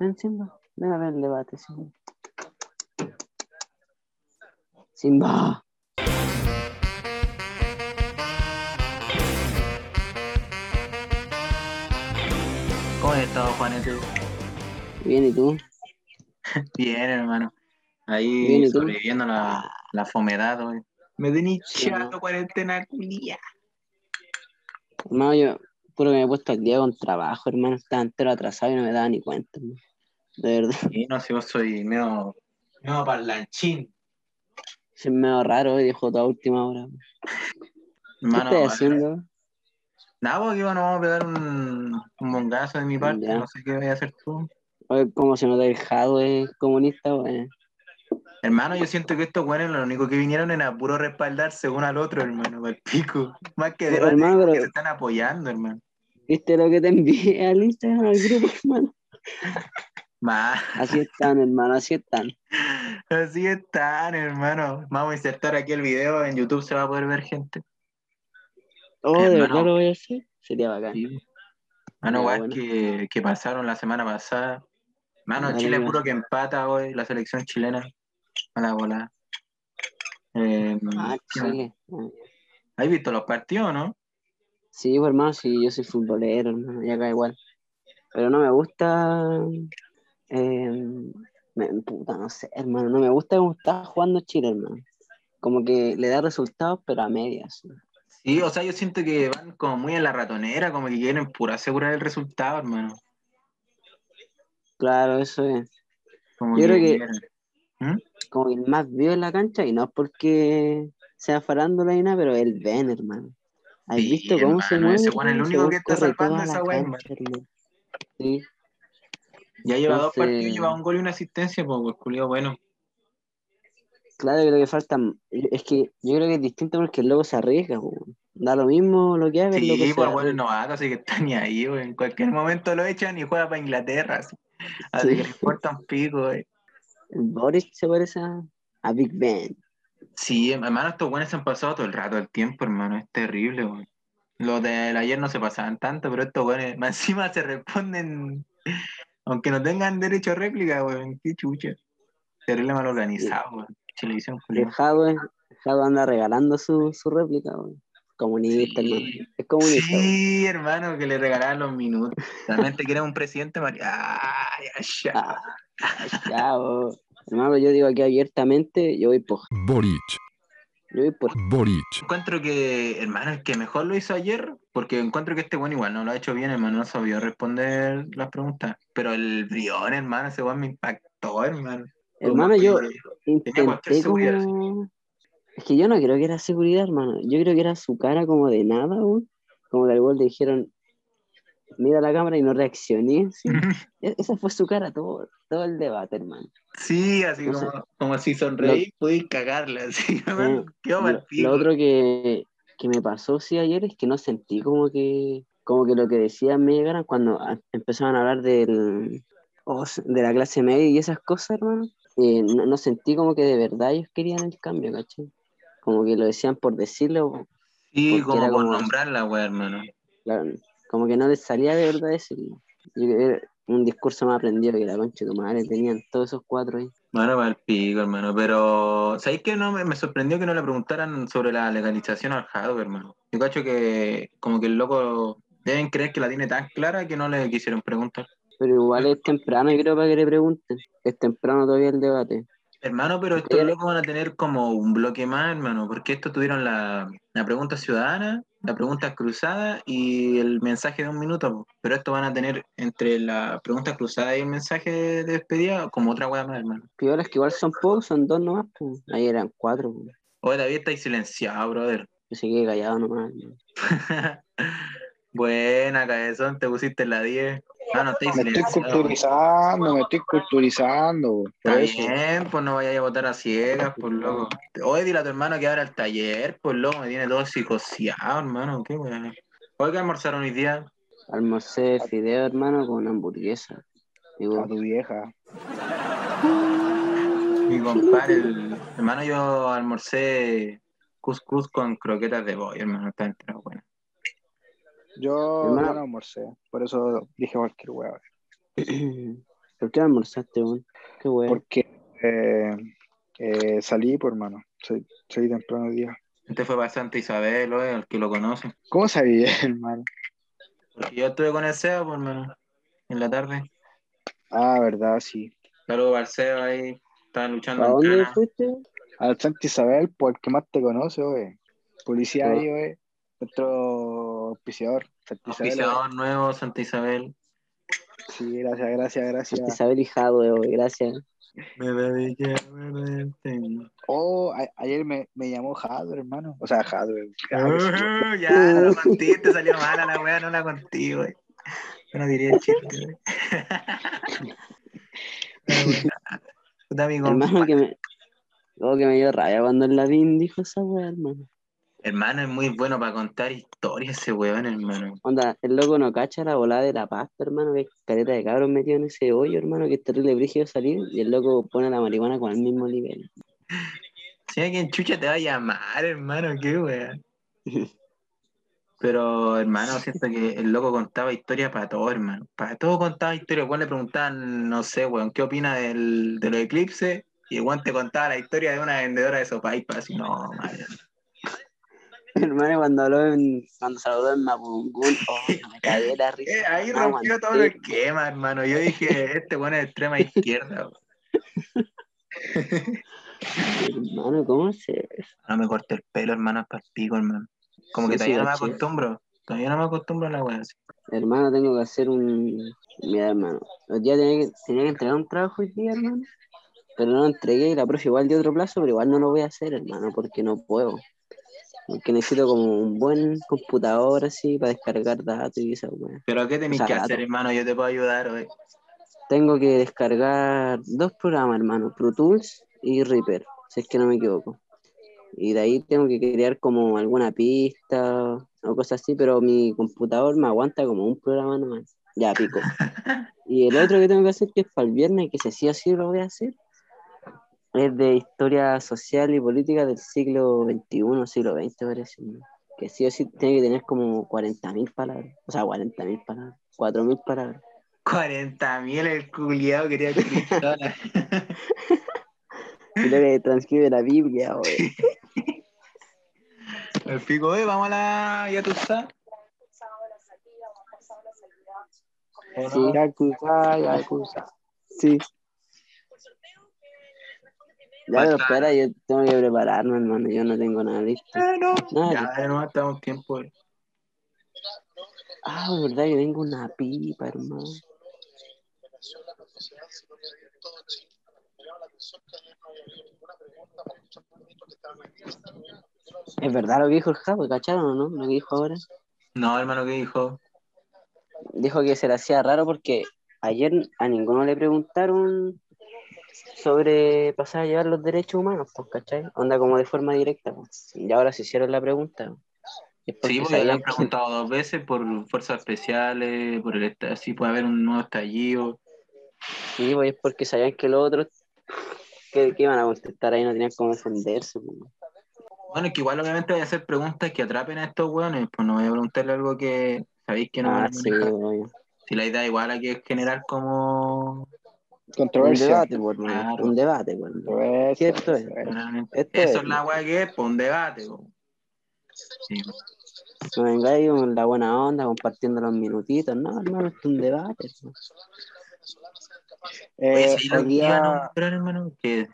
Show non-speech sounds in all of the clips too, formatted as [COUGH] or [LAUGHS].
Ven, Simba. Ven a ver el debate, Simba. Simba. ¿Cómo has estado, Juanete? Bien, ¿y tú? [LAUGHS] Bien, hermano. Ahí Bien, ¿y tú? sobreviviendo la, la fomedad, hoy. Me hinchado, ¿no? cuarentena culia. Hermano, yo puro que me he puesto al día con trabajo, hermano. Estaba entero atrasado y no me daba ni cuenta, hermano. De verdad. Y no sé, yo soy medio, medio parlanchín. Es medio raro, hoy dijo toda última hora. ¿Qué Hermano, estás eh, haciendo? nada, porque bueno, vamos a pegar un, un bongazo de mi parte. Ya. No sé qué voy a hacer tú. Oye, ¿Cómo se nota el Jado es comunista, güey? Hermano, yo siento que estos güeyes lo único que vinieron era puro respaldarse uno al otro, hermano, al pico. Más que Pero, debate, hermano, que pero- se están apoyando, hermano. ¿Viste lo que te envié al Instagram, al grupo, [LAUGHS] hermano? Más. Así están, hermano, así están. [LAUGHS] Así están, hermano. Vamos a insertar aquí el video. En YouTube se va a poder ver gente. Oh, ¿de verdad lo voy a hacer? Sería bacán. Mano, Ya, weas bueno. que, que pasaron la semana pasada. Mano, Dale, Chile puro que empata hoy, la selección chilena. A la bola. Eh, Ah. Chile. ¿Has visto los partidos, no? Sí, pues, hermano, sí, yo soy futbolero, hermano, y acá igual. Pero no me gusta. Eh, me- puta, no sé, hermano, no me gusta cómo está jugando Chile, hermano. Como que le da resultados, pero a medias. Sí, o sea, yo siento que van como muy en la ratonera, como que quieren pura asegurar el resultado, hermano. Claro, eso es. Como Yo creo que-. ¿Mm? Como el más vivo en la cancha, y no es porque sea farándula y nada, pero el Ben, hermano. ¿Has Sí, visto cómo se mueve? ese el único que está salvando esa hermano. Sí, Ya lleva dos Entonces- partidos, lleva un gol y una asistencia, pues, pues culiao, bueno. claro, creo que falta. Es que yo creo que es distinto porque el loco se arriesga, po. Da lo mismo lo que haga, el loco Sí, por bueno, novato, así que está ni ahí, güey. En cualquier momento lo echan y juega para Inglaterra. Así, Así Sí. que le importa un pico, Boris se parece a, a Big Ben. Sí, hermano, estos buenos se han pasado todo el rato el tiempo, hermano. Es terrible, güey. Los del ayer no se pasaban tanto, pero estos buenos [LAUGHS] más encima se responden, aunque no tengan derecho a réplica, güey. Qué chucha. Terrible mal organizado, güey. Televisión, El culiao. Jado, es- Jado anda regalando su, su réplica, weón. Comunista, Sí. hermano. Es comunista, weón. Sí, hermano, que le regalaban los minutos. Realmente quieren un presidente, María. Ay, ay. Ah, ya, weón. Hermano, yo digo aquí abiertamente, yo voy por. Boric, por. Boric, Encuentro que, hermano, el que mejor lo hizo ayer, porque encuentro que este bueno igual no lo ha hecho bien, hermano, no sabía responder las preguntas. Pero el Brión, hermano, ese weón me impactó, hermano. Hermano, yo tenía cualquier intenté seguridad. como. Es que yo no creo que era seguridad, hermano. Yo creo que era su cara como de nada, weón. Como al igual le dijeron, mira la cámara y no reaccioné. [LAUGHS] E- Esa fue su cara todo, todo el debate, hermano. Sí, así No sé. como, como si sonreí, pude cagarla, [LAUGHS] así. Quedó mal Lo, otro que, que me pasó sí ayer es que no sentí como que como que lo que decían me llegaran cuando empezaban a hablar del de la clase media y esas cosas, hermano. eh, no, no sentí como que de verdad ellos querían el cambio, ¿cachai? Como que lo decían por decirlo, Sí, como por nombrarla, weón, hermano. claro, como que no les salía de verdad decirlo. Yo creo que era un discurso más aprendido que la concha de tu madre tenían todos esos cuatro ahí. Bueno, para el pico, hermano. Pero, ¿sabéis que no me, me sorprendió que no le preguntaran sobre la legalización al hardware, hermano? Yo cacho que como que el loco deben creer que la tiene tan clara que no le quisieron preguntar. Pero igual es temprano, yo creo, para que le pregunten. Es temprano todavía el debate. Hermano, pero estos locos van a tener como un bloque más, hermano, porque estos tuvieron la, la pregunta ciudadana, la pregunta cruzada y el mensaje de un minuto, pero estos van a tener entre la pregunta cruzada y el mensaje de despedida como otra hueá más, hermano. Piolas que igual son pocos, son dos nomás, pues. Ahí eran cuatro, pues. Oye, David, estáis silenciado, brother. Yo se quedé callado nomás. [LAUGHS] Buena, cabezón, te pusiste en la 10. Ah, no, Me estoy culturizando, me estoy culturizando. Por Está eso. bien, pues no vayas a votar a ciegas, por loco. Oye, dile a tu hermano que abra el taller, por loco, me tiene todo psicoseado, hermano, qué weón. Oye, ¿qué almorzaron hoy día? Almorcé fideo, hermano, con hamburguesa. Y A tu vieja. Mi compadre, el hermano, yo almorcé cuscús con croquetas de bollo, hermano, está entero bueno. Yo, no almorcé, por eso dije cualquier hueá. [CLEARS THROAT] ¿Por qué almorzaste, weón? Qué weón. Porque eh, eh, salí, por hermano. Soy, soy temprano día. Este fue para Santa Isabel, oye, el que lo conoce. ¿Cómo sabía, [LAUGHS] hermano? Porque yo estuve con el Seba, por hermano, en la tarde. Ah, verdad, sí. Saludos para el Seba ahí, estaba luchando ¿A dónde fuiste? Al Santa Isabel, por el que más te conoce, oye. Policía ahí, oye. Nuestro auspiciador. Santa. Auspiciador nuevo, Santa Isabel. Sí, gracias, gracias, gracias. Isabel Hijado, weón, gracias. Me dediqué a. Oh, a- ayer me, me llamó Jadwe, hermano. O sea, Jadwe. Uh, ya, no la [LAUGHS] contiste, salió mala la wea, no la conté, güey. Yo no diría el chiste, güey. [LAUGHS] Hermano, que me. Oh, que me dio rabia cuando el Lavín dijo esa weá, hermano. Hermano, es muy bueno para contar historias ese weón, hermano. Onda, el loco no cacha la volada de la pasta, hermano, que hay caleta de cabros metido en ese hoyo, hermano, que es terrible brígido salir, y el loco pone la marihuana con el mismo nivel. Si alguien chucha te va a llamar, hermano, qué weón. Pero, hermano, siento que el loco contaba historias para todo, hermano. Para todo contaba historias. Igual le preguntaban, no sé, weón, ¿qué opina del, de los eclipses? Y el weón te contaba la historia de una vendedora de sopaipas. Así, no, madre. [LAUGHS] hermano, cuando habló en, cuando saludó en Mapungún, oh, [LAUGHS] me cagué la risa. Eh, ahí No rompió todo el esquema, hermano. Yo dije, este weón es de extrema [LAUGHS] izquierda. Hermano, ¿cómo se No me corté el pelo, hermano, para el pico, hermano. Como que Sí, sí, todavía no me acostumbro. Todavía no me acostumbro a la weá así. Hermano, tengo que hacer un. Mira, hermano. Hoy día tenía que, tenía que entregar un trabajo hoy día, hermano. Pero no lo entregué y la profe igual de otro plazo, pero igual no lo voy a hacer, hermano, porque no puedo. Porque necesito como un buen computador así para descargar datos y esa weá. Pero ¿qué tenéis O sea, que hacer, hermano? Yo te puedo ayudar, hoy. Tengo que descargar dos programas, hermano, Pro Tools y Reaper, si es que no me equivoco. Y de ahí tengo que crear como alguna pista o cosas así, pero mi computador me aguanta como un programa nomás. Ya, pico. [LAUGHS] Y el otro que tengo que hacer, que es para el viernes, que si sí o sí lo voy a hacer, es de historia social y política del siglo XXI, siglo XX, parece. ¿no? Que sí o sí tiene que tener como 40.000 palabras. O sea, 40.000 palabras. 4.000 palabras. 40 mil el culiado quería. [LAUGHS] Y lo que transcribe la Biblia, [LAUGHS] güey. El pico, eh, vamos a la Yatusa. Sí. Yakuza, Yakuza. Sí. Ya, pero espera, yo tengo que prepararme, hermano. Yo no tengo nada listo. Eh, no. Nada. Ya, no estamos tiempo. eh. Ah, es verdad que tengo una pipa, hermano. Es verdad lo que dijo el Javo, ¿cacharon o no? Lo que dijo ahora. No, hermano, ¿qué dijo? Dijo que se le hacía raro porque ayer a ninguno le preguntaron sobre pasar a llevar los derechos humanos, pues, ¿cachai? Onda como de forma directa, pues. Y ahora se hicieron la pregunta. Sí, porque le han preguntado dos veces por fuerzas especiales, por el así puede haber un nuevo estallido. Sí, pues es porque sabían que los otros que, que iban a contestar ahí no tenían cómo defenderse. pues. Bueno, es que igual obviamente voy a hacer preguntas que atrapen a estos hueones, pues no voy a preguntarle algo que sabéis que no van Ah, a sí. Si la idea igual aquí es generar como... Un Controversia. debate. Un debate. Cierto es. generalmente- Esto Eso es. es la weá que es, pues un debate. pues. Sí. No vengáis con la buena onda, compartiendo los minutitos. No, hermano, esto es un debate. Eh, ¿sí lo hoy que iban a día, hermano? Que...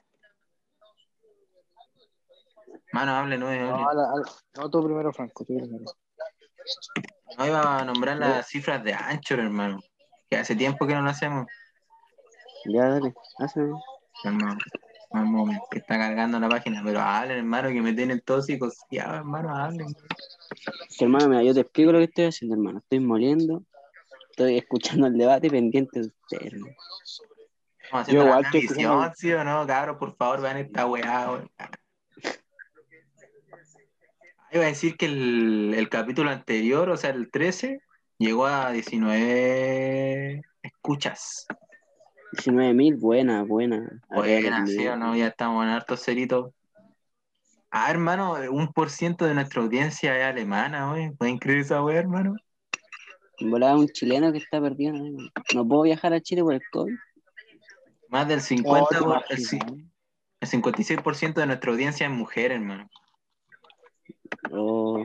Mano, hable, no, hable. no, tú primero, Franco, tú primero. No iba a nombrar las cifras de Anchor, hermano. Que hace tiempo que no lo hacemos. Ya, dale, hazme. Hermano, vamos, que está cargando la página. Pero hablen, hermano, que me tienen todos psicoseados, hermano, hablen. Hermano, mira, yo te explico lo que estoy haciendo, hermano. Estoy moliendo, estoy escuchando el debate pendiente de usted, hermano. Estamos haciendo Yo la igual transmisión, ¿sí o no? Cabros, por favor, vean esta weá, weón. Iba a decir que el, el capítulo anterior, o sea, el 13, llegó a 19 escuchas. 19.000, buena, buena. Buena, ¿sí o no? Ya estamos en hartos ceritos. Ah, hermano, un por ciento de nuestra audiencia es alemana, güey. ¿Pueden creer esa weá, hermano? Volaba un chileno que está perdido. ¿no? no puedo viajar a Chile por el COVID. Más del 50, Oh, por- ¿te el, el 56% de nuestra audiencia es mujer, hermano. Oh,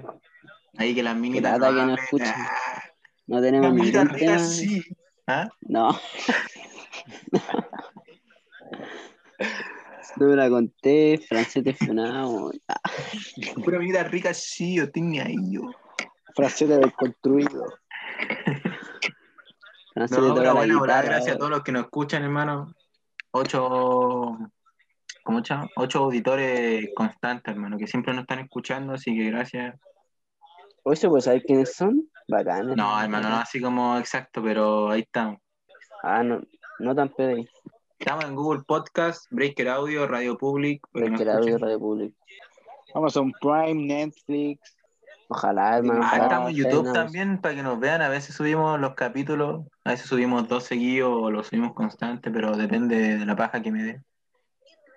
Ahí que las minitas no. Ah, no tenemos ningún tema. sí. ¿Ah? No. [LAUGHS] [LAUGHS] No me la conté, francés te funado. [LAUGHS] Pura minita rica sí, yo ni ahí yo. Fraseta desconstruido. francés No, pero bueno, guitarra. gracias a todos los que nos escuchan, hermano. Ocho, ¿cómo llama? Ocho auditores constantes, hermano, que siempre nos están escuchando, así que gracias. Oye, ¿se puede saber quiénes son? Bacanes. No, hermano, no así como exacto, pero ahí estamos. Ah, no, no tan pedí. Estamos en Google Podcast, Breaker Audio, Radio Public. la audio. Radio Public. Amazon Prime, Netflix. Ojalá, hermano. Ah, ojalá estamos en YouTube también para que nos vean. A veces subimos los capítulos, a veces subimos dos seguidos o los subimos constantes, pero depende de la paja que me dé.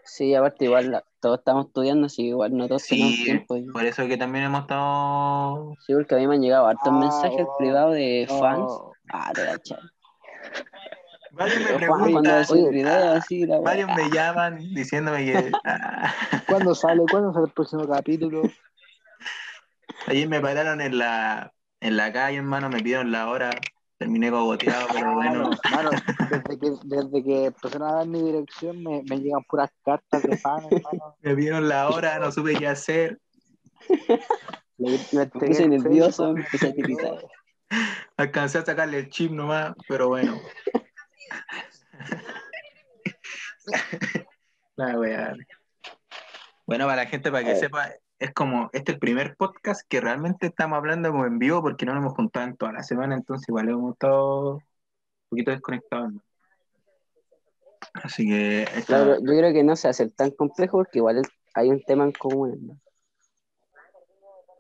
Sí, aparte igual la- todos estamos estudiando, así que igual no todos tenemos Sí, tiempo. y- por eso que también hemos estado. Sí, porque a mí me han llegado hartos Ah, mensajes oh, privados de fans. Oh, Ah, te cachai. Varios me preguntan, varios me llaman diciéndome que. ah, [LAUGHS] ¿Cuándo sale? ¿Cuándo sale el próximo capítulo? ayer me pararon en la, en la calle, hermano, me pidieron la hora. Terminé cogoteado, pero bueno. Mano, [LAUGHS] desde que, desde que empezaron a dar mi dirección me, me llegan puras cartas de fan, hermano. Me pidieron la hora, no supe qué hacer. Me entregué puse nervioso, me empecé a. Alcancé a sacarle el chip nomás, pero bueno. [LAUGHS] La wea. Bueno, para la gente, para que Eh. sepa, es como, este es el primer podcast que realmente estamos hablando como en vivo porque no nos hemos juntado en toda la semana, entonces igual hemos estado un poquito desconectados. ¿no? Así que esta- Claro, yo creo que no se hace tan complejo porque igual es- hay un tema en común. ¿no?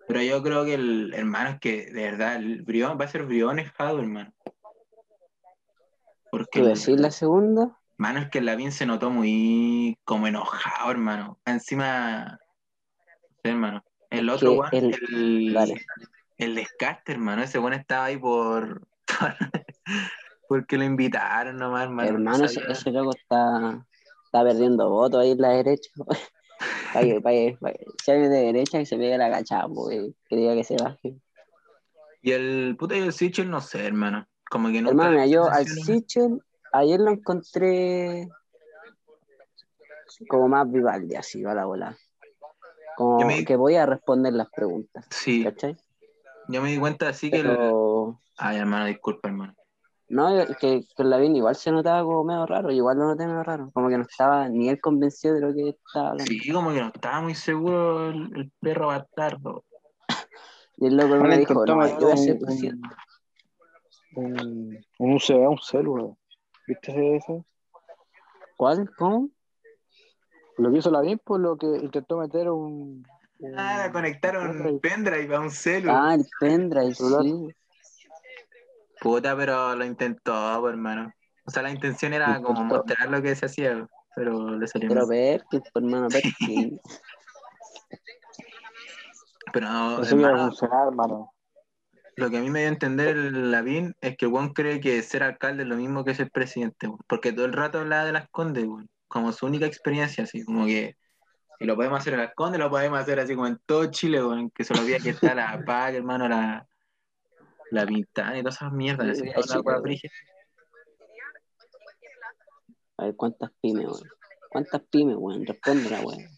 pero yo creo que el hermano es que de verdad el Brión va a ser brionejado, hermano. Porque ¿Tú decís la segunda? Mano, es que el Lavín se notó muy como enojado, hermano. Encima, hermano. El otro, weón, el- el, el descarte, hermano. Ese weón estaba ahí por. [LAUGHS] porque lo invitaron nomás, hermano. no Hermano, ese, loco está, está perdiendo votos ahí en la derecha. [LAUGHS] Vaya, vaya, vaya. Si de derecha que se pegue la cachapa, güey. Que diga que se baje. Y el puto el Sichel, no sé, hermano. Como que nunca Hermano, yo al. Sichel ayer lo encontré como más Vivaldi, así, va la bola. Como me- que voy a responder las preguntas, Sí, ¿cachai? yo me di cuenta así que. el- Ay, hermano, disculpa, hermano. no, que, que Lavín igual se notaba como medio raro, igual lo noté medio raro, como que no estaba ni él convencido de lo que estaba hablando. Sí, como que no estaba muy seguro el, el perro bastardo. Y el loco me dijo, no, yo voy a ser presidente. Un, un UCB, un celu, ¿Viste ese-? ¿Cuál? ¿Cómo? Lo que hizo la BIM, lo que intentó meter un. un- Ah, conectaron pendrive a un celu. Ah, el pendrive, Celular. sí. Puta, pero lo intentó, pues, hermano. O sea, la intención era como mostrar lo que se hacía, pero le salió Pero. Perkins, pues, hermano, Perkins. Pero, no, Eso iba a hermano, funcionar, hermano. Lo que a mí me dio a entender el Lavín es que weón cree que ser alcalde es lo mismo que ser presidente, weón. Porque todo el rato hablaba de las condes, weón. Como su única experiencia, así, como que si lo podemos hacer en las condes, lo podemos hacer así como en todo Chile, weón. Que se lo olvida que está la [LAUGHS] PAC, hermano, la, la Pintana y todas esas mierdas, así, Sí, weón. A ver, ¿cuántas pymes, weón? ¿Cuántas pymes, weón? [LAUGHS] Responde la weá.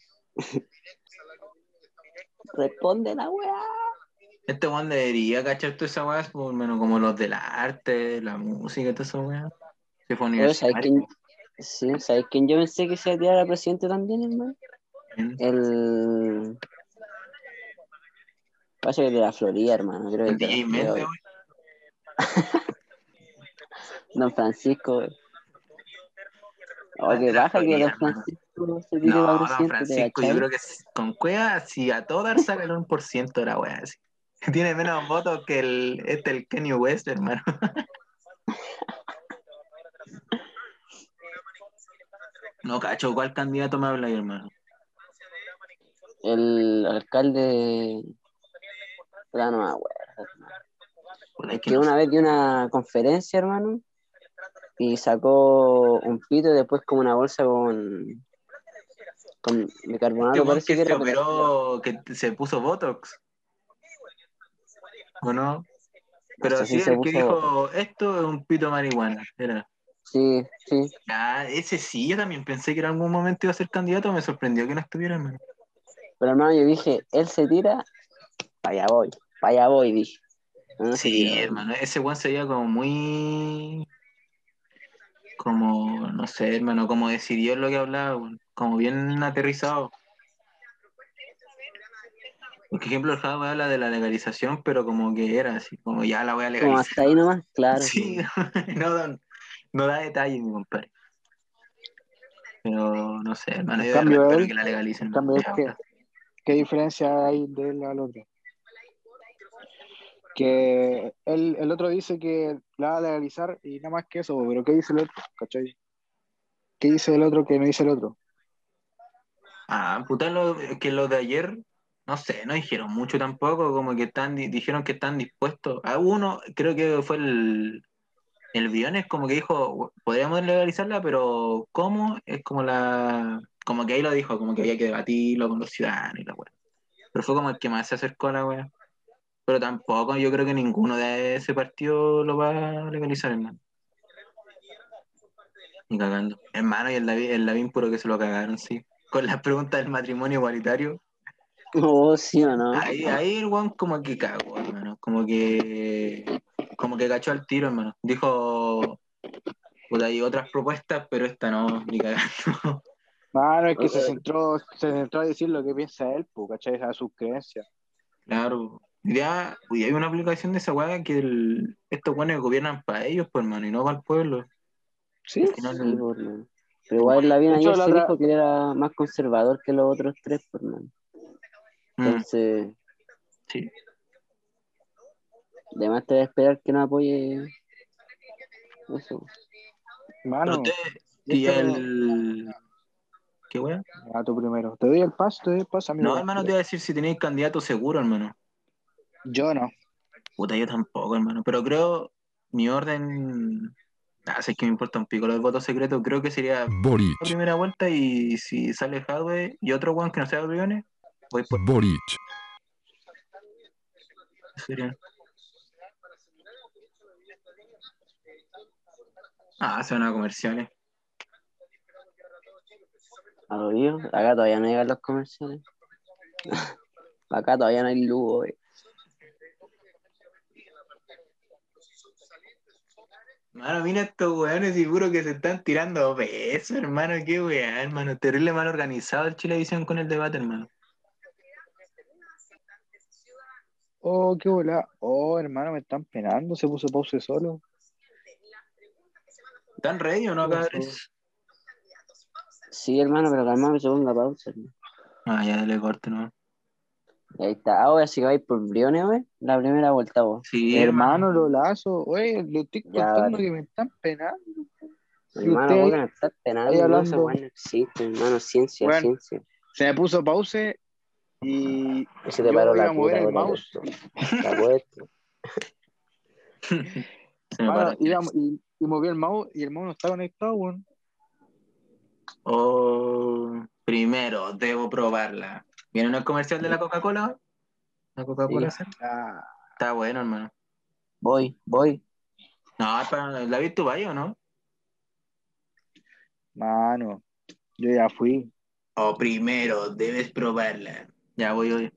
Responde la weá. Este weón debería cachar todas esas weas, por lo menos como los del arte, la música todas esas weas. Se fue Oye, ¿sabes universitario. quién? Sí, ¿sabes quién yo pensé que se iba a tirar a presidente también, hermano? El. Pasa que de la Florida, hermano. Creo que El de la DJ Florida, Mente, weón. weón. [LAUGHS] Don Francisco, la baja que Don. Francisco se tire No, don presidente, ¿te Francisco, yo creo que con Cueva, si a todo dar saca el 1% de la wea, así. [LAUGHS] Tiene menos votos que el, este, el Kenny West, hermano. [LAUGHS] No, cacho, ¿cuál candidato me habla ahí, hermano? El alcalde. Ya no me acuerdo, hermano. Puta, es que una vez dio una conferencia, hermano, y sacó un pito y después como una bolsa con, con bicarbonato, Este weón parece que que se operó, que se puso Botox. ¿O no? [LAUGHS] Pero sé si el que dijo, esto es un pito marihuana. Era. Sí, sí. Ah, ese sí, yo también pensé que en algún momento iba a ser candidato, me sorprendió que no estuviera, hermano. Pero hermano, yo dije, él se tira, para allá voy, para allá voy, dije. No, no Sí, hermano, ese weón se veía como muy. Como, no sé, hermano, como decidió lo que hablaba, como bien aterrizado. Por ejemplo, el Java habla de la legalización, pero como que era así, como ya la voy a Como legalizar. hasta ahí nomás, claro. Sí, [LAUGHS] no, da- no da detalles, mi compadre. Pero no sé, hermano, yo cambio, él- que la legalicen. Cambio, es que. ¿qué diferencia hay de él al otro? Que él, el otro dice que la va a legalizar y nada más que eso, pero ¿qué dice el otro? ¿Cachai? ¿Qué dice el otro que no dice el otro? Ah, puta, lo, que lo de ayer, no sé, no dijeron mucho tampoco, como que están, di- dijeron que están dispuestos. A uno, creo que fue el, el Briones, como que dijo, podríamos legalizarla, pero ¿cómo? Es como la, como que ahí lo dijo, como que había que debatirlo con los ciudadanos y la weá. Pero fue como el que más se acercó a la weá. Pero tampoco, yo creo que ninguno de ese partido lo va a legalizar, hermano. Cagando. Hermano, y el David, el Lavín puro que se lo cagaron, sí. Con las preguntas del matrimonio igualitario. Oh, sí o no. Ahí, ahí el weón como que cagó, hermano. Como que. Como que cachó al tiro, hermano. Dijo. Puta, hay otras propuestas, pero esta no, ni cagando. [LAUGHS] Mano, es que se centró, se centró a decir lo que piensa él, pues, ¿cachai? A sus creencias. Claro. Ya, y hay una aplicación de esa weá que el, estos weones gobiernan para ellos, pues, hermano, y no para el pueblo. Sí, Al final, Sí, por mano. Pero igual la hecho, ayer se otra- dijo que era más conservador que los otros tres, por mano. Mm, Entonces, sí. además te voy a esperar que no apoye eso. Mano. usted, y el. ¿Qué weá? A tú primero. Te doy el paso, te doy el paso, amigo. No, hermano, te iba a decir si tenéis candidato seguro, hermano. Yo no. Puta, yo tampoco, hermano. Pero creo, mi orden. Ah, sé que me importa un pico los votos secretos. Creo que sería la Boric, primera vuelta y si sale Hadwe y otro one que no sea Briones, voy por. Boric. Ah, se van a comerciales. A lo mío, acá todavía no llegan los comerciales. [LAUGHS] acá todavía no hay luz, güey. Mano, mira estos weones seguro que se están tirando besos, hermano. Qué weá, hermano. Terrible mal organizado el Chilevisión con el debate, hermano. Oh, qué bola. Oh, hermano, me están penando. Se puso pause solo. ¿Están ready o no, cabres? Sí, hermano, pero calmado que se ponga pausa. hermano. Ah, ya dale corte, ¿no? Ahí está. Ah, así que vais por Briones, güey. La primera vuelta, vos. Sí, hermano, lo lazo. Oye, le estoy Ya, contando que me están penando. Hermano, usted ¿por ahí- qué no estás penando? hablando. esa weá no existe, hermano. Ciencia, Bueno. ciencia. Se me puso pause y se te paró la mover el mouse. [LAUGHS] Y, y moví el mouse y el mouse no está conectado, weón. Oh, primero, debo probarla. ¿Viene el comercial de la Coca-Cola? ¿La Coca-Cola? Sí. Ah, Está bueno, hermano. Voy, voy. No, es para la vi tu o no? mano, yo ya fui. Oh, primero, debes probarla. Ya voy hoy.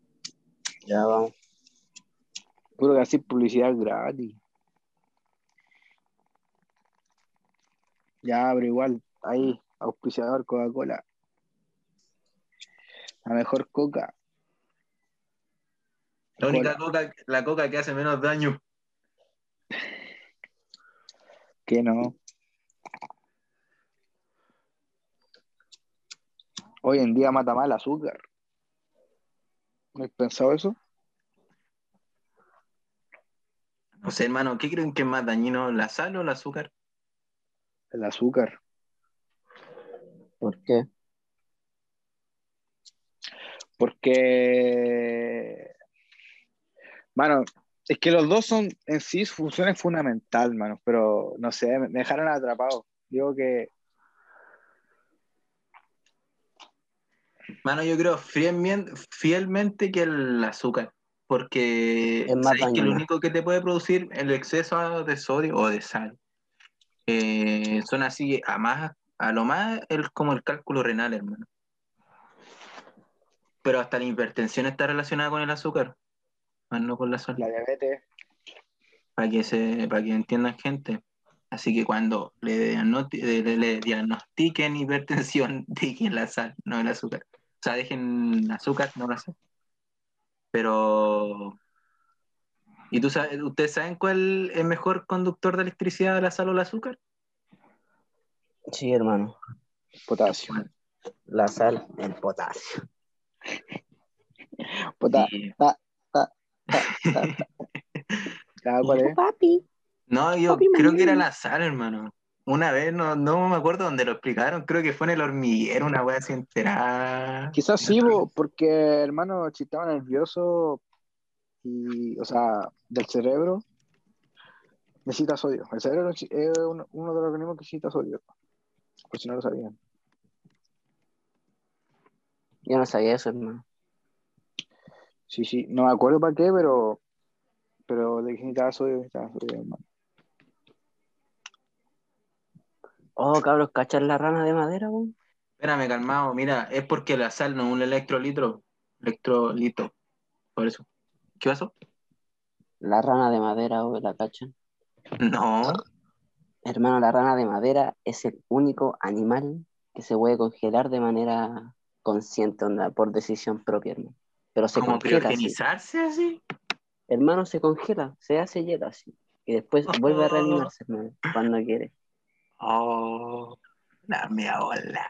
Ya vamos. Puro que así publicidad gratis. Ya, pero igual, ahí, auspiciador Coca-Cola. La mejor coca. La única coca, la coca que hace menos daño. Que no. Hoy en día mata más el azúcar. ¿No has pensado eso? No sé, hermano, ¿qué creen que es más dañino, la sal o el azúcar? El azúcar. ¿Por qué? Porque, bueno, Es que los dos son en sí su función es fundamental, mano, pero no sé, me dejaron atrapado. Digo que Mano, yo creo fielmente, fielmente que el azúcar. Porque Es más que lo único que te puede producir el exceso de sodio o de sal eh, son así, a más, a lo más el, como el cálculo renal, hermano. Pero hasta la hipertensión está relacionada con el azúcar, más no con la sal. la diabetes, para que se, para que entiendan gente. Así que cuando le, diagnosti- le- le- diagnostiquen hipertensión, [LAUGHS] dejen la sal, no el azúcar. O sea, dejen azúcar, no la sal. Pero. ¿Y tú sabes, ustedes saben cuál es mejor conductor de electricidad, la sal o el azúcar? Sí, hermano. potasio. La sal, el potasio. [LAUGHS] Pota- Sí. ta- ta- ta- ta. ¿Sabes [LAUGHS] cuál es? Papi. No, yo Papi, creo que era la sal, hermano. Una vez, no, no me acuerdo dónde lo explicaron, creo que fue en el hormiguero, una wea así enterada. Quizás sí, bo, porque hermano, si estaba nervioso y, o sea, del cerebro, necesita sodio. El cerebro es uno, uno de los organismos que necesita sodio. Por si no lo sabían. Yo no sabía eso, hermano. Sí, sí, no me acuerdo para qué, pero, pero de que necesitaba sodio, necesitaba sodio, hermano. Oh, cabros, ¿cachas la rana de madera, weón? Espérame, calmado, mira, es porque la sal no es un electrolitro, electrolito, por eso. ¿Qué pasó? La rana de madera, weón, ¿la cachan? No, Hermano, la rana de madera es el único animal que se puede congelar de manera consciente, onda, por decisión propia, hermano. Pero se como congela así. criogenizarse así. Hermano, se congela, se hace hielo así. Y después vuelve a reanimarse, hermano, cuando quiere. Oh, dame a volar.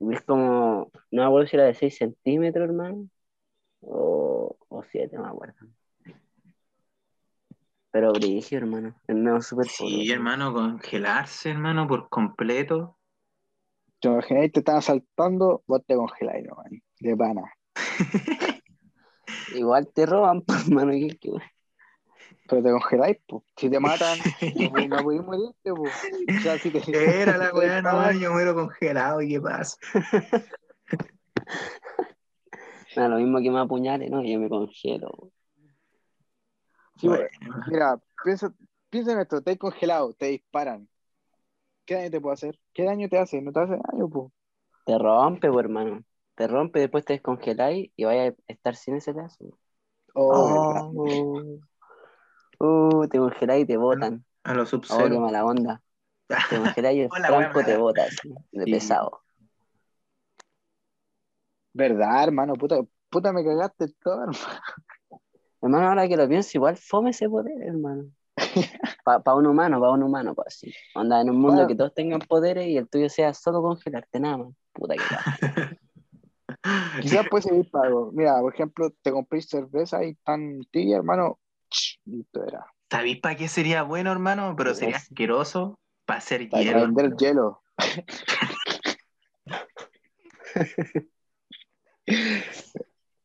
Es como, no me acuerdo si era de 6 centímetros, hermano, o, o 7, no me acuerdo. Pero brillo, hermano, el nuevo super Sí, hermano, congelarse, hermano, por completo. Te imagináis, te están asaltando, vos te congeláis, no, man, de pana. [LAUGHS] Igual te roban, [LAUGHS] hermano, ¿qué- qué- Pero te congeláis, pues. Si te matan, [LAUGHS] no, podís- no podís morirte, pues. O sea, si te, [LAUGHS] Era la weá, no, yo muero congelado, ¿y qué pasa? [LAUGHS] Nada, lo mismo que me apuñale, ¿no? Yo me congelo. Sí, Bueno, Mira, piensa, piensa en esto, te has congelado, te disparan. ¿Qué daño te puede hacer? ¿Qué daño te hace? No te hace daño, pues. Te rompe, pues, hermano. Te rompe, después te descongeláis y vaya a estar sin ese pedazo. Oh. Oh, oh, te congeláis y te botan. a los Oh, qué sub mala onda. Te [LAUGHS] congeláis y el Hola, franco te mala. bota así, de Sí. pesado. ¿Verdad, hermano? Puta, puta me cagaste todo, hermano. Hermano, ahora que lo pienso, igual fome ese poder, hermano. [LAUGHS] Para un humano, para un humano, pues así. Onda, en un mundo Bueno. que todos tengan poderes y el tuyo sea solo congelarte, nada más. Puta que va. [LAUGHS] Quizás puede servir para algo. Mira, por ejemplo, te compré cerveza y tan tibia, hermano. Ch, Listo, era. ¿Sabéis para qué sería bueno, hermano? Pero sería asqueroso para hacer Para hielo. vender hielo. [LAUGHS]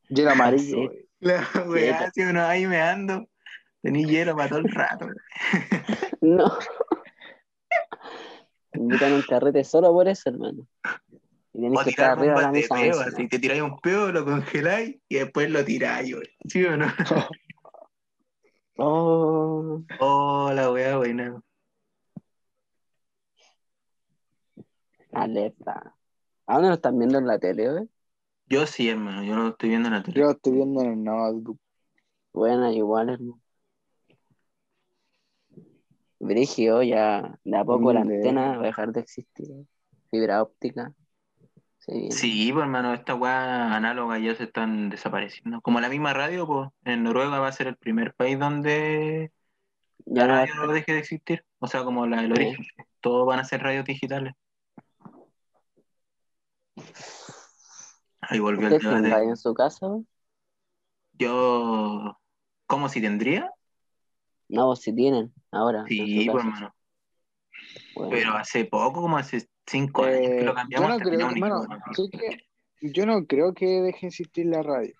hielo amarillo. Sí. La weá, si uno ahí me ando, tenía hielo para todo el rato. [LAUGHS] No. Te invitan un carrete solo por eso, hermano. Y O que tirar bombas de peo, así te tiráis un peo, lo congeláis y después lo tiráis. ¿Sí o no? [LAUGHS] Oh, Oh, la weá, buena. alerta. ¿A dónde lo están viendo en la tele? Yo sí, hermano, yo lo estoy viendo en la tele. Yo lo estoy viendo en el notebook. Buena, igual, hermano. Brigio, ya de a poco la antena va a dejar de existir. Fibra óptica. Viene. Sí, pues hermano, estas weas análogas ya se están desapareciendo. Como la misma radio, pues en Noruega va a ser el primer país donde Ya la no radio estar. deje de existir. O sea, como la, el Sí. origen. Todos van a ser radios digitales. Ahí volvió el ¿Ustedes tienen debate. radio en su casa? Yo, ¿cómo si tendría? No, sí tienen, ahora. Sí, pues hermano. Bueno, Pero hace poco, como hace cinco años que Eh, yo no creo, que yo no creo que deje de existir la radio.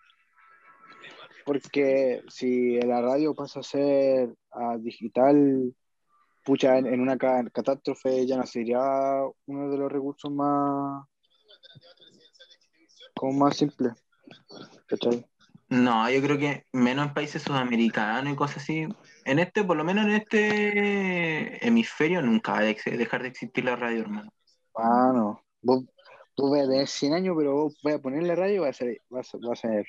porque si la radio pasa a ser a digital, pucha, en, en una ca- catástrofe ya no sería uno de los recursos más, como más simples. ¿Cachai? No, yo creo que menos en países sudamericanos y cosas así. En este, por lo menos en este hemisferio, nunca va a dejar de existir la radio, hermano. Mano, vos, vos vas a tener 100 años, pero vos vas a ponerle radio y va a ser, va a ser, va a ser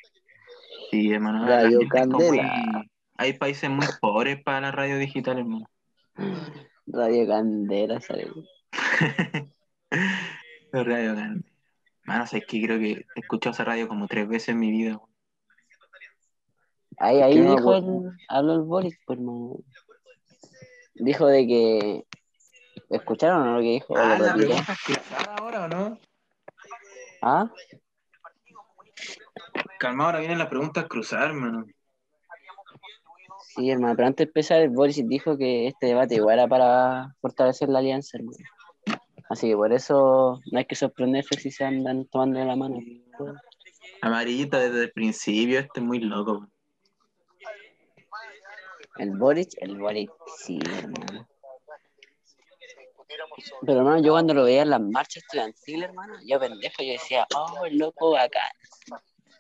Sí, hermano. Radio la Candela. muy- Hay países muy pobres para la radio digital, hermano. Radio Candela. [LAUGHS] La radio Candela. Mano, sabes que creo que he escuchado esa radio como tres veces en mi vida. Ahí, ahí ¿Qué me dijo acuerdo? el, habló el Boris, pues no. Dijo de que. ¿Escucharon lo que dijo? Ah, la pregunta es ahora o no? ¿Ah? Calma, ahora vienen las preguntas cruzadas, hermano. Sí, hermano, pero antes de empezar, el Boris dijo que este debate igual era para fortalecer la alianza, hermano. Así que por eso no hay que sorprenderse si se andan tomando de la mano. Amarillita desde el principio, este es muy loco. El Boris, el Boris, sí, hermano. Pero hermano, yo cuando lo veía en las marchas estudiantiles, hermano, yo pendejo, yo decía, oh, el loco bacán.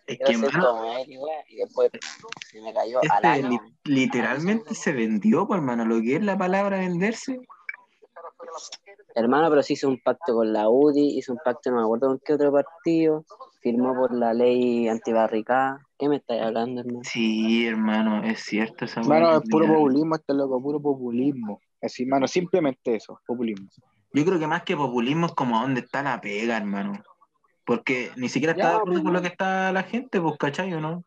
Es que, hermano, como él, y weá, y después se me cayó al este año. li- literalmente se vendió, pues, hermano. Lo que es la palabra venderse. Hermano, pero sí hizo un pacto con la UDI, hizo un pacto, no me acuerdo con qué otro partido, firmó por la ley antibarricada. ¿Qué me estáis hablando, hermano? Sí, hermano, es cierto esa Mano, weá. es puro populismo este loco, puro populismo. Así, mano, simplemente eso, populismo. Yo creo que más que populismo es como dónde está la pega, hermano. Porque ni siquiera está Ya, de acuerdo pues. con lo que está la gente, pues, ¿cachai o no?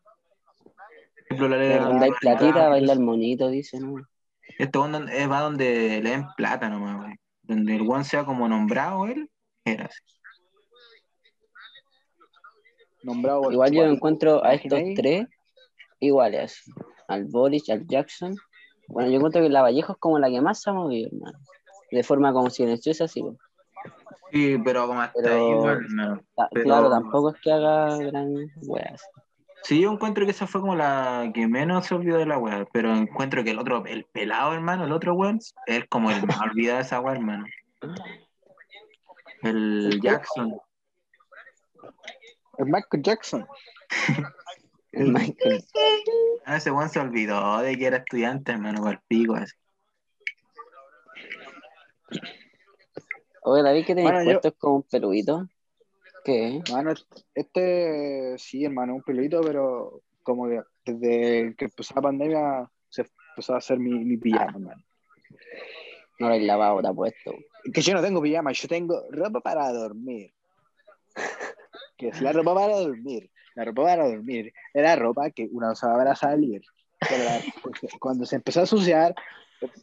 Por ejemplo, la ley de Verdad. Donde hay platita, baila el monito, dice, ¿no? Este donde- eh, va donde le den plata nomás, güey. Donde el one sea como nombrado él, era así. Nombrado Igual yo encuentro a estos tres iguales, al Boris, al Jackson. Bueno, yo encuentro que la Vallejo es como la que más se ha movido, hermano. De forma como silenciosa, sí. Sí, pero como hasta Pero- ahí, igual, no. Ta- Pero- Claro, tampoco es que haga gran weas. Sí, yo encuentro que esa fue como la que menos se olvidó de la weá, pero encuentro que el otro, el pelado, hermano, el otro weón, es como el más olvidado de esa weá, hermano. El Jackson. El Michael Jackson. [LAUGHS] El [LAUGHS] Michael. Ah, ese weón se olvidó de que era estudiante, hermano, con el pico así. Oye, David, que tenéis Bueno, puesto es como un peludito. ¿Qué? Mano, este, sí, hermano, un pelito, pero como que desde que empezó la pandemia se empezó a hacer mi, mi pijama, hermano. No lo he lavado, te ha puesto. Que yo no tengo pijama, yo tengo ropa para dormir. [LAUGHS] Que es la ropa para dormir. La ropa para dormir era ropa que una usaba para salir. La- cuando se empezó a ensuciar,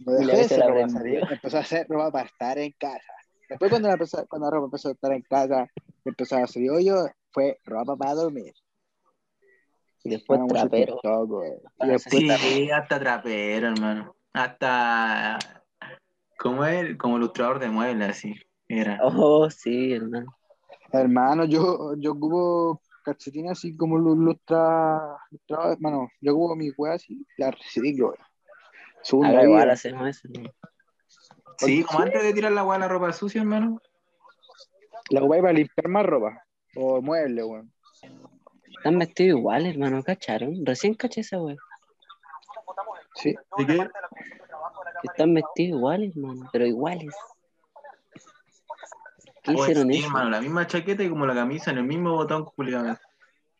no Y la dejó de ser ropa para salir, empezó a hacer ropa para estar en casa. Después cuando la, empezó- cuando la ropa empezó a estar en casa, empezó a hacer hoyo, fue ropa para dormir. Y después mucho trapero. TikTok, güey. Y después Sí, hasta trapero, hermano. Hasta. ¿Cómo es? Como ilustrador de muebles, así. Era. Oh, sí, hermano. Hermano, yo, yo ocupo calcetines así como los lustra, lustra- hermano, yo ocupo mis weas así, las reciclo. Ahora la igual vida. hacemos eso. ¿no? Sí, como antes de tirar la weá la ropa sucia, hermano. La ocupáis para limpiar más ropa. O muebles, weón. Están vestidos iguales, hermano, ¿cacharon? Recién caché esa wea. Sí. ¿De qué? Están vestidos iguales, hermano, pero iguales. ¿Qué Oye, hicieron sí, eso? hermano, la misma chaqueta y como la camisa en el mismo botón culiado.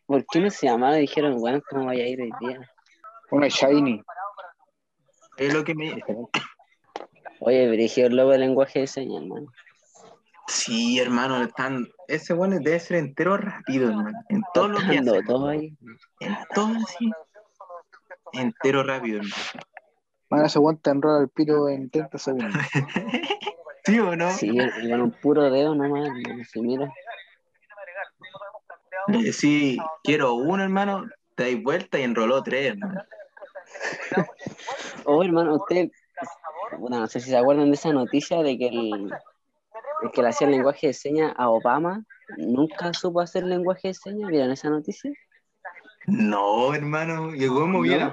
¿Por qué no se llamaron y dijeron, weón, cómo vaya a ir hoy día? Una shiny. Es lo que me. Oye, dirigió el logo de lenguaje de señas, hermano. Sí, hermano, están. Ese bueno debe ser entero rápido, hermano. En todo lo que hace. todo ahí. En todo así. Entero rápido, hermano. Mano, ese weón te enrola el pito en 30 segundos. [LAUGHS] ¿Sí o no? Sí, con un puro dedo nomás, hermano. Si mira. Sí, quiero uno, hermano. Te dais vuelta y enroló tres, hermano. Oh, hermano, usted. Bueno, no sé si se acuerdan de esa noticia de que el, el que le hacía el lenguaje de señas a Obama nunca supo hacer lenguaje de señas. ¿Vieron esa noticia? No, hermano, llegó muy bien. No.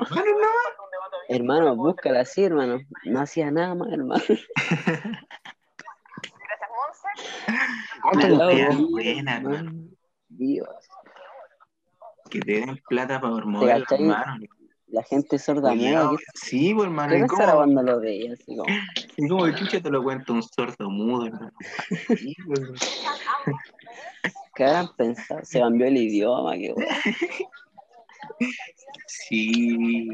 Hermano, búscala así, hermano. No hacía nada más, hermano. [LAUGHS] Dios, buena, hermano. hermano. Dios. Que te den plata para cachai? manos. La gente sorda muda. ¿Qué, Sí, pues, hermano. qué ¿Y pensará cómo, cuando lo veía? Así como, [LAUGHS] y cómo el chucha te lo cuenta un sordo mudo, hermano? Sí, pues. [LAUGHS] ¿Qué habrán pensado? Se cambió el idioma, qué wea. [LAUGHS] Sí.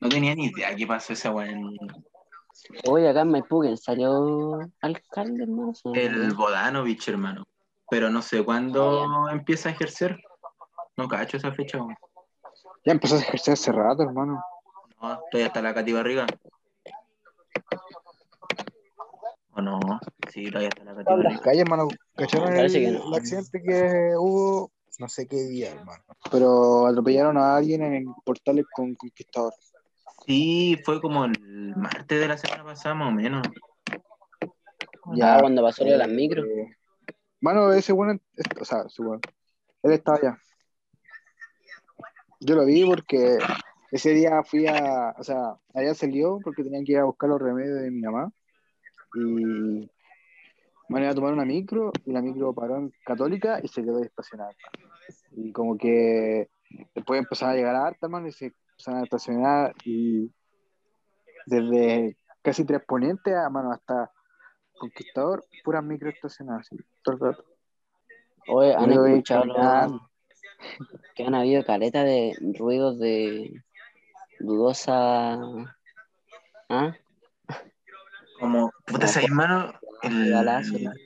No tenía ni idea qué pasó esa weá en Oye, acá en Maipú, ¿quién salió alcalde, hermano? El. Bodanovich, hermano. Pero no sé cuándo empieza a ejercer. No cacho esa fecha. Ya empezó a ejercer hace rato, hermano. No, todavía está la Cati Barriga. ¿O no? Sí, todavía está la Cati En las Barriga. calles, hermano. ¿Cacharon el, que no. el accidente que hubo? No sé qué día, hermano. Pero atropellaron a alguien en portales con Conquistador. Sí, fue como el martes de la semana pasada, más o menos. Ah, cuando pasó lo de las eh, micros. Mano, ese bueno, o sea, ese bueno, él estaba allá. Yo lo vi porque ese día fui a, o sea, allá salió porque tenían que ir a buscar los remedios de mi mamá. Y bueno, iba a tomar una micro y la micro paró en Católica y se quedó estacionada. Y como que después empezaron a llegar a harta, mano, y se empezaron a estacionar y desde casi tres ponientes a mano hasta Conquistador, puras micro estacionadas, así, todo el rato. Oye, ¿han Yo escuchado que han habido caleta de ruidos de dudosa... ¿Ah? Como, puta, esa hermano. El... balazo, hermano.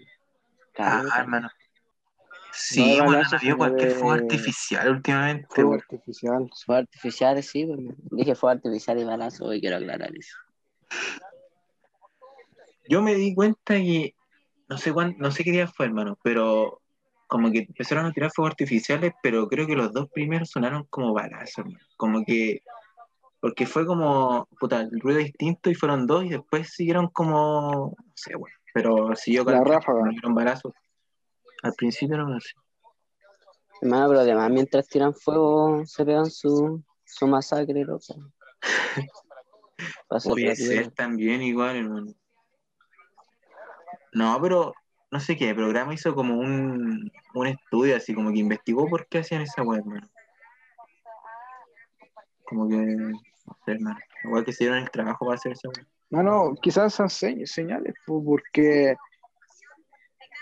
Ah, Caleta. hermano. No Sí, de bueno, cualquier de fuego artificial últimamente. Fuego artificial. Fue artificiales, sí, pues, dije fue artificial y balazo, hoy quiero aclarar eso. Yo me di cuenta que no sé cuán, no sé qué día fue, hermano, pero como que empezaron a tirar fuegos artificiales, pero creo que los dos primeros sonaron como balazos, hermano. Como que porque fue como puta, el ruido distinto y fueron dos y después siguieron como no sé, bueno, pero siguió La calentando, ráfaga. no dieron balazos. Al principio no lo sé. Hermano, pero además mientras tiran fuego se pegan su, su masacre, loco. Va a ser también igual, hermano. No, pero no sé qué programa hizo como un, un estudio así, como que investigó por qué hacían esa web, hermano. Como que, no sé, hermano. Igual que se dieron el trabajo para hacer esa web. Mano, quizás son se- señales, pues, porque,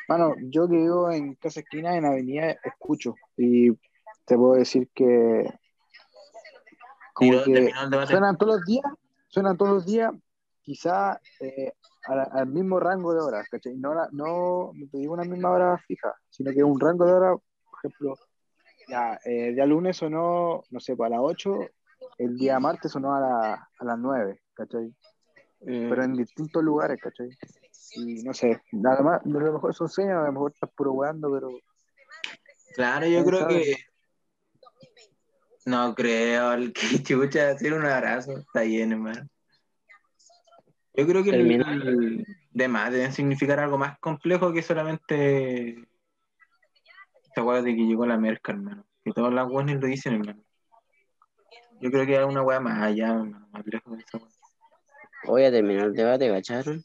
mano, yo que vivo en Casa Esquina, en Avenida, escucho. Y te puedo decir que, como que suenan todos los días, suenan todos los días, quizás eh, al, al mismo rango de horas, ¿cachai? No, la- no, no te digo una misma hora fija, sino que un rango de horas, por ejemplo, ya, eh, el día lunes sonó, no sé, a las 8, el día martes sonó a, la- a las 9, ¿cachai? pero en distintos lugares, ¿cachai? Y no sé, nada más, a lo mejor son señas, a lo mejor estás puro weando, pero Claro, yo ¿Quién creo sabe? que. No creo, el que [LAUGHS] chucha, hacer un abrazo, está bien, hermano. Yo creo que el, Termina. el- de más deben significar algo más complejo que solamente esta weá de que llegó la merca, hermano. Que todas las weones lo dicen, hermano. Yo creo que hay una weá más allá, hermano, más lejos de esa weá. Voy a terminar el debate, ¿cacharon?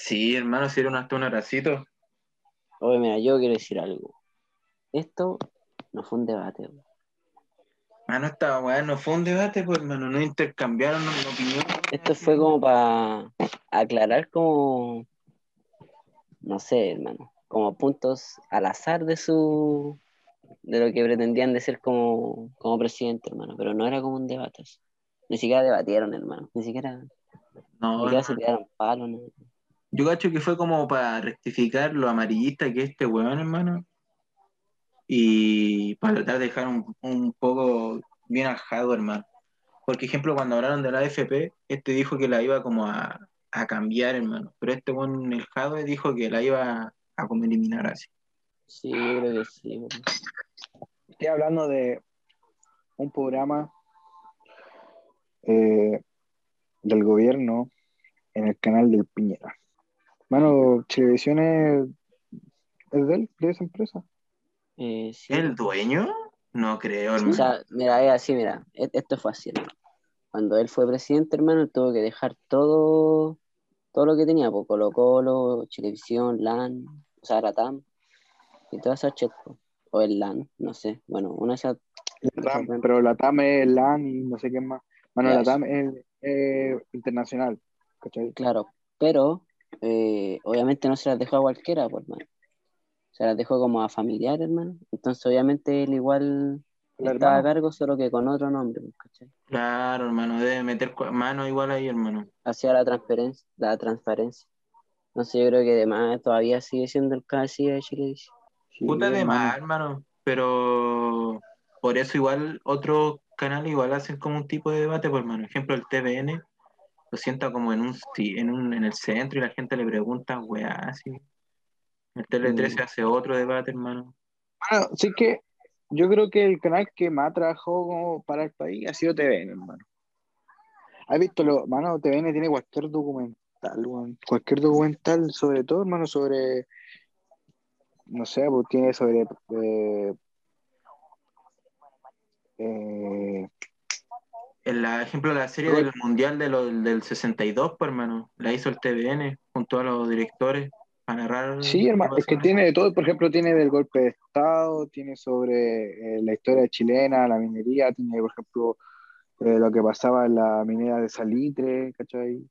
Sí, hermano, si era un, hasta un abracito. Oye, mira, yo quiero decir algo. Esto no fue un debate. weón. Mano, esta weá no fue un debate, pues, hermano, no intercambiaron opinión. Esto fue como para aclarar como, no sé, hermano, como puntos al azar de su, de lo que pretendían de ser como, como presidente, hermano, pero no era como un debate. Ni siquiera debatieron, hermano, ni siquiera, ni No, siquiera se tiraron palos, ¿no? Yo cacho que fue como para rectificar lo amarillista que es este weón, hermano. Y para tratar de dejar un, un poco bien ajado, hermano. Por ejemplo, cuando hablaron de la AFP, este dijo que la iba como a, a cambiar, hermano. Pero este weón, el Jadwe, dijo que la iba a como eliminar así. Sí, yo creo que sí, weón. estoy hablando de un programa eh, del gobierno en el canal del Piñera. Mano, Televisión es, es de él, de esa empresa. Eh, sí, ¿El dueño? No creo, O hermano. sea, mira, es así, mira, e- esto fue así, hermano. Cuando él fue presidente, hermano, él tuvo que dejar todo, todo lo que tenía, pues, Colo Colo, Chilevisión, LAN, o sea, Latam, y todas esas chat, o el LAN, no sé, bueno, una de esas, La TAM, esas- pero la TAM es LAN y no sé qué más. Bueno, la. TAM es, es internacional. ¿cachai? claro, pero eh, obviamente no se las dejó a cualquiera, pues, hermano. Se las dejó como a familiares, hermano. Entonces, obviamente, él igual estaba a hermano. cargo, solo que con otro nombre, pues, ¿cachai? Claro, hermano, debe meter mano igual ahí, hermano. hacia la transparencia, la transparencia. Entonces yo creo que además todavía sigue siendo el cabecilla de Chilevisión. Sí, Puta de hermano. más, hermano. Pero por eso igual otros canales igual hacen como un tipo de debate, por hermano. Ejemplo, el TVN lo sienta como en un, en un en el centro y la gente le pregunta, weá, así. El Tele 13 Mm. hace otro debate, hermano. Bueno, sí que yo creo que el canal que más trabajó como para el país ha sido TVN, hermano. ¿Has visto lo, mano? TVN tiene cualquier documental. Cualquier documental, sobre todo, hermano, sobre, no sé, pues tiene sobre, eh, eh, El ejemplo, la serie del Mundial de lo- del 62, pues, hermano, la hizo el TVN junto a los directores para narrar. Sí, hermano, es que en tiene de todo, por ejemplo, tiene del golpe de Estado, tiene sobre eh, la historia chilena, la minería, tiene, por ejemplo, eh, lo que pasaba en la minera de Salitre, ¿cachai?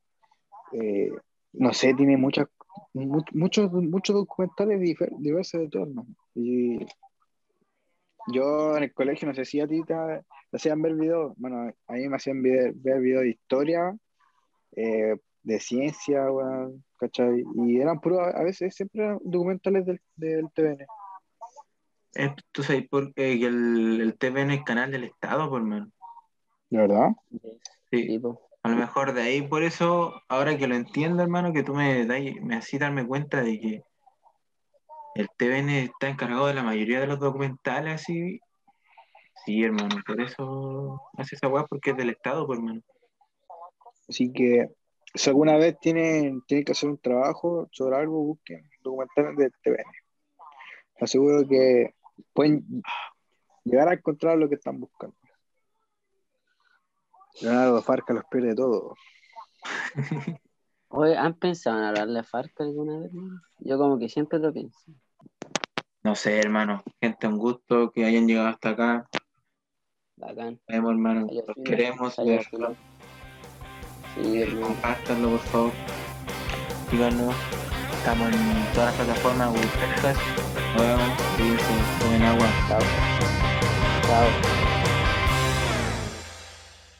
Eh, no sé, tiene muchas, mu- muchos, muchos documentales diversos de todo, hermano. Y yo en el colegio, no sé si a ti te, te hacían ver videos, bueno, a mí me hacían vide- ver videos de historia, eh, de ciencia, weón, ¿cachai? Y eran puros, a veces siempre eran documentales del, del TVN. Eh, Tú sabes por qué que el, el TVN es canal del Estado, pues, hermano. ¿De verdad? Sí. A lo mejor de ahí, por eso, ahora que lo entiendo, hermano, que tú me, das- me hacís darme cuenta de que el TVN está encargado de la mayoría de los documentales, así. Sí, hermano, por eso hace esa weá, porque es del Estado, pues, hermano. Así que si alguna vez tienen, tienen que hacer un trabajo sobre algo, busquen documentales del TVN. Aseguro que pueden llegar a encontrar lo que están buscando. Leonardo Farca los pierde todo. [LAUGHS] Oye, ¿han pensado en hablarle a Farca alguna vez? hermano? Yo como que siempre lo pienso. No sé, hermano. Gente, un gusto que hayan llegado hasta acá. Bacán. Nos vemos, hermano. Los fino, queremos. verdad. Sí, hermano. Compártanlo, por favor. Síganos. Estamos en todas las plataformas, Google Podcast. Nos vemos. Cuídense. Tomen agua. Chao. Chao.